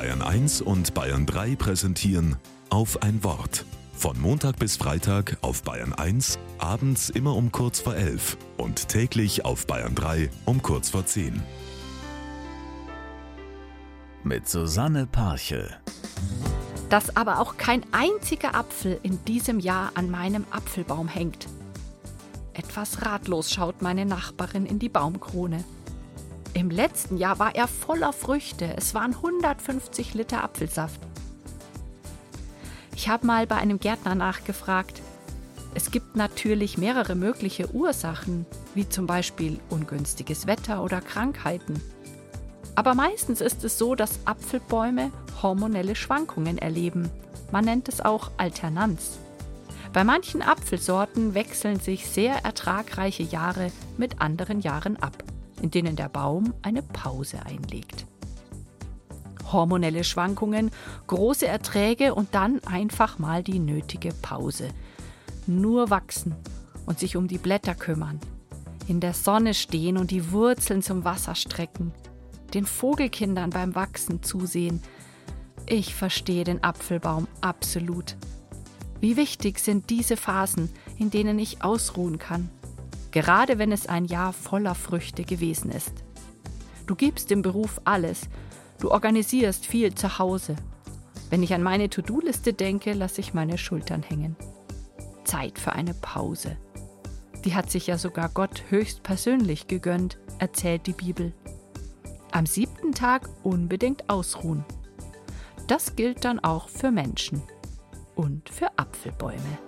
Bayern 1 und Bayern 3 präsentieren auf ein Wort. Von Montag bis Freitag auf Bayern 1, abends immer um kurz vor 11 und täglich auf Bayern 3 um kurz vor 10. Mit Susanne Parche. Dass aber auch kein einziger Apfel in diesem Jahr an meinem Apfelbaum hängt. Etwas ratlos schaut meine Nachbarin in die Baumkrone. Im letzten Jahr war er voller Früchte. Es waren 150 Liter Apfelsaft. Ich habe mal bei einem Gärtner nachgefragt. Es gibt natürlich mehrere mögliche Ursachen, wie zum Beispiel ungünstiges Wetter oder Krankheiten. Aber meistens ist es so, dass Apfelbäume hormonelle Schwankungen erleben. Man nennt es auch Alternanz. Bei manchen Apfelsorten wechseln sich sehr ertragreiche Jahre mit anderen Jahren ab in denen der Baum eine Pause einlegt. Hormonelle Schwankungen, große Erträge und dann einfach mal die nötige Pause. Nur wachsen und sich um die Blätter kümmern, in der Sonne stehen und die Wurzeln zum Wasser strecken, den Vogelkindern beim Wachsen zusehen. Ich verstehe den Apfelbaum absolut. Wie wichtig sind diese Phasen, in denen ich ausruhen kann gerade wenn es ein Jahr voller Früchte gewesen ist. Du gibst dem Beruf alles, du organisierst viel zu Hause. Wenn ich an meine To-Do-Liste denke, lasse ich meine Schultern hängen. Zeit für eine Pause. Die hat sich ja sogar Gott höchst persönlich gegönnt, erzählt die Bibel. Am siebten Tag unbedingt ausruhen. Das gilt dann auch für Menschen und für Apfelbäume.